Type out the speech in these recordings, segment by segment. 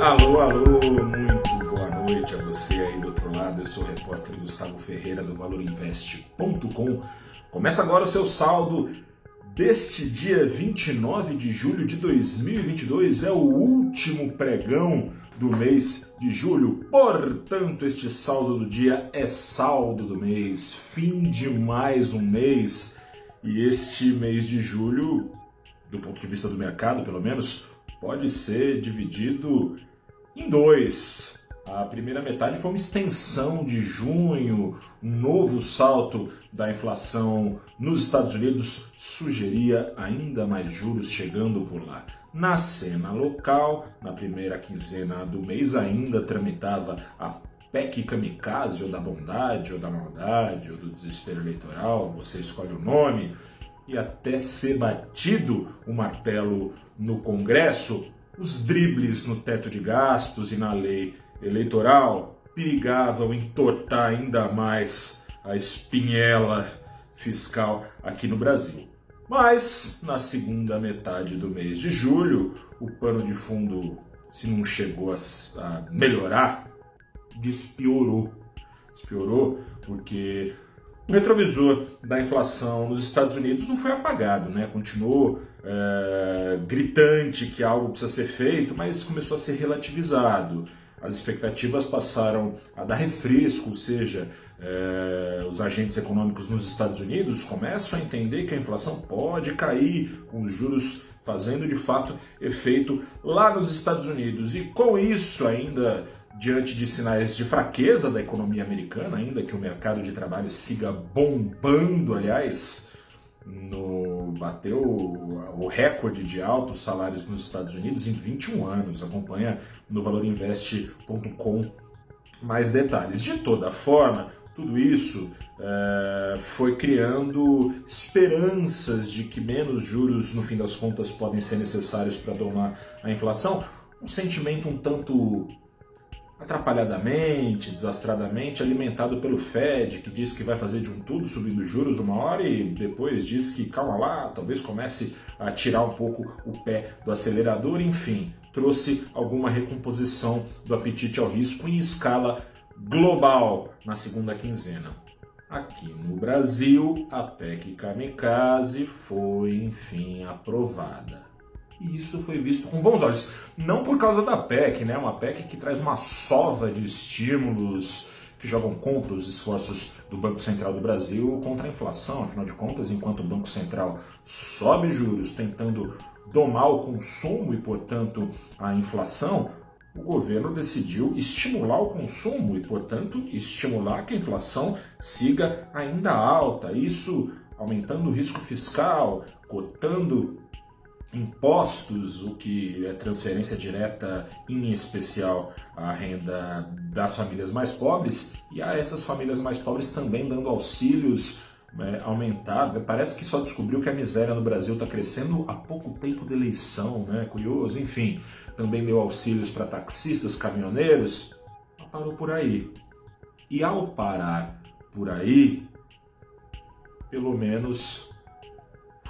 Alô, alô, muito boa noite a você aí do outro lado. Eu sou o repórter Gustavo Ferreira do ValorInvest.com. Começa agora o seu saldo deste dia 29 de julho de 2022. É o último pregão do mês de julho. Portanto, este saldo do dia é saldo do mês, fim de mais um mês. E este mês de julho, do ponto de vista do mercado, pelo menos, pode ser dividido em dois. A primeira metade foi uma extensão de junho, um novo salto da inflação nos Estados Unidos sugeria ainda mais juros chegando por lá. Na cena local, na primeira quinzena do mês, ainda tramitava a PEC kamikaze, ou da bondade, ou da maldade, ou do desespero eleitoral, você escolhe o nome, e até ser batido o martelo no Congresso, os dribles no teto de gastos e na lei eleitoral perigavam entortar ainda mais a espinhela fiscal aqui no Brasil. Mas na segunda metade do mês de julho, o pano de fundo, se não chegou a, melhorar, despiorou. Despiorou porque o retrovisor da inflação nos Estados Unidos não foi apagado, né? Continuou é, gritante que algo precisa ser feito, mas começou a ser relativizado. As expectativas passaram a dar refresco, ou seja, é, os agentes econômicos nos Estados Unidos começam a entender que a inflação pode cair, com os juros fazendo de fato efeito lá nos Estados Unidos. E com isso ainda diante de sinais de fraqueza da economia americana, ainda que o mercado de trabalho siga bombando, aliás, no, bateu o recorde de altos salários nos Estados Unidos em 21 anos. Acompanha no valorinvest.com mais detalhes. De toda forma, tudo isso é, foi criando esperanças de que menos juros, no fim das contas, podem ser necessários para domar a inflação. Um sentimento um tanto atrapalhadamente, desastradamente, alimentado pelo Fed, que diz que vai fazer de um tudo subindo juros uma hora e depois diz que calma lá, talvez comece a tirar um pouco o pé do acelerador, enfim, trouxe alguma recomposição do apetite ao risco em escala global na segunda quinzena. Aqui no Brasil, a PEC Kamikaze foi enfim aprovada e isso foi visto com bons olhos. Não por causa da PEC, né? Uma PEC que traz uma sova de estímulos que jogam contra os esforços do Banco Central do Brasil contra a inflação. Afinal de contas, enquanto o Banco Central sobe juros tentando domar o consumo e, portanto, a inflação, o governo decidiu estimular o consumo e, portanto, estimular que a inflação siga ainda alta. Isso aumentando o risco fiscal, cotando impostos, o que é transferência direta, em especial a renda das famílias mais pobres, e a essas famílias mais pobres também dando auxílios é, aumentado. Parece que só descobriu que a miséria no Brasil está crescendo há pouco tempo da eleição, né? Curioso, enfim. Também deu auxílios para taxistas, caminhoneiros. Parou por aí. E ao parar por aí, pelo menos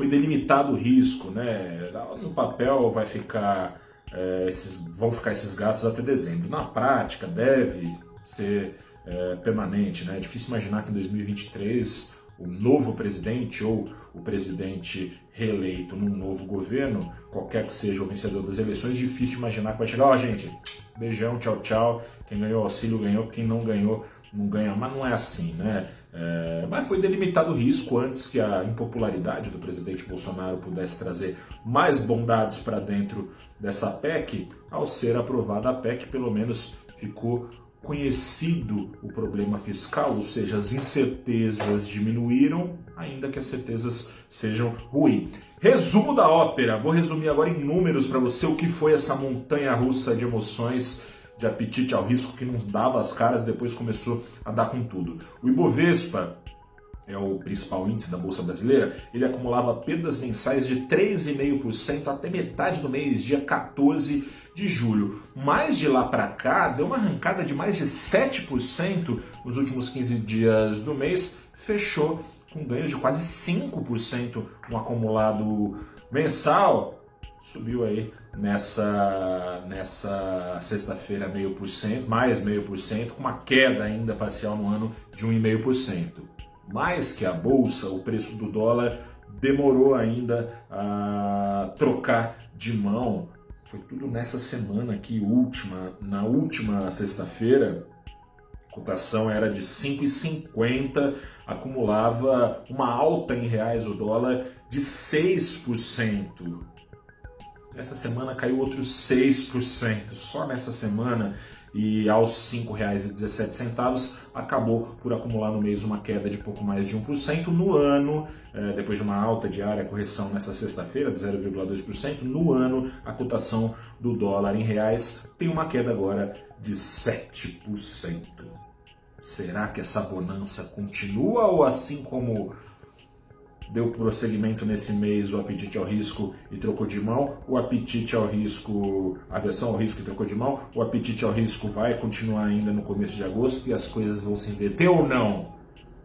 foi delimitado o risco, né? No papel vai ficar, é, esses, vão ficar esses gastos até dezembro. Na prática, deve ser é, permanente, né? É difícil imaginar que em 2023 o novo presidente ou o presidente reeleito num novo governo, qualquer que seja o vencedor das eleições, difícil imaginar que vai chegar, ó, oh, gente, beijão, tchau, tchau, quem ganhou auxílio ganhou, quem não ganhou não ganha, mas não é assim, né? É, mas foi delimitado o risco antes que a impopularidade do presidente Bolsonaro pudesse trazer mais bondades para dentro dessa PEC. Ao ser aprovada a PEC, pelo menos ficou conhecido o problema fiscal, ou seja, as incertezas diminuíram, ainda que as certezas sejam ruins. Resumo da ópera, vou resumir agora em números para você o que foi essa montanha russa de emoções de apetite ao risco que não dava as caras, depois começou a dar com tudo. O Ibovespa, é o principal índice da Bolsa Brasileira, ele acumulava perdas mensais de 3,5% até metade do mês, dia 14 de julho. Mas de lá para cá, deu uma arrancada de mais de 7% nos últimos 15 dias do mês, fechou com ganhos de quase 5% no acumulado mensal. Subiu aí nessa, nessa sexta-feira meio por cento, mais meio por cento, com uma queda ainda parcial no ano de 1,5%. Mais que a bolsa, o preço do dólar demorou ainda a trocar de mão. Foi tudo nessa semana aqui, última, na última sexta-feira, a cotação era de 5,50, acumulava uma alta em reais o dólar de 6%. Essa semana caiu outros 6%, só nessa semana e aos R$ 5,17 acabou por acumular no mês uma queda de pouco mais de 1%. No ano, eh, depois de uma alta diária, correção nessa sexta-feira de 0,2%, no ano a cotação do dólar em reais tem uma queda agora de 7%. Será que essa bonança continua ou assim como deu prosseguimento nesse mês o apetite ao risco e trocou de mão, o apetite ao risco, a versão ao risco e trocou de mão, o apetite ao risco vai continuar ainda no começo de agosto e as coisas vão se inverter ou não?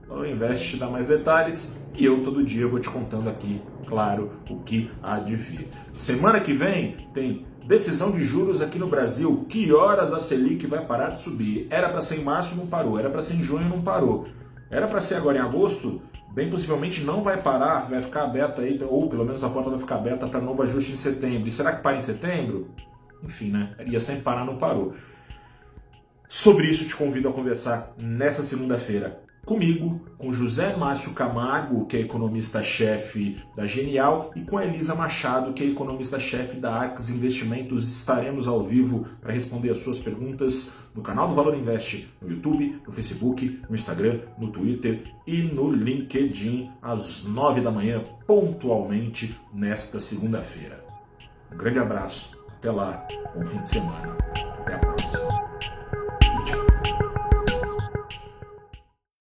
O Invest te dá mais detalhes e eu todo dia vou te contando aqui, claro, o que há de vir. Semana que vem tem decisão de juros aqui no Brasil. Que horas a Selic vai parar de subir? Era para ser em março, não parou. Era para ser em junho, não parou. Era para ser agora em agosto, bem possivelmente não vai parar, vai ficar aberta aí, ou pelo menos a porta vai ficar aberta para novo ajuste em setembro. E será que para em setembro? Enfim, né? Ia sempre parar, não parou. Sobre isso te convido a conversar nesta segunda-feira comigo, com José Márcio Camargo, que é economista-chefe da Genial, e com Elisa Machado, que é economista-chefe da Arx Investimentos. Estaremos ao vivo para responder as suas perguntas no canal do Valor Invest, no YouTube, no Facebook, no Instagram, no Twitter e no LinkedIn, às nove da manhã, pontualmente, nesta segunda-feira. Um grande abraço, até lá, bom fim de semana. Até a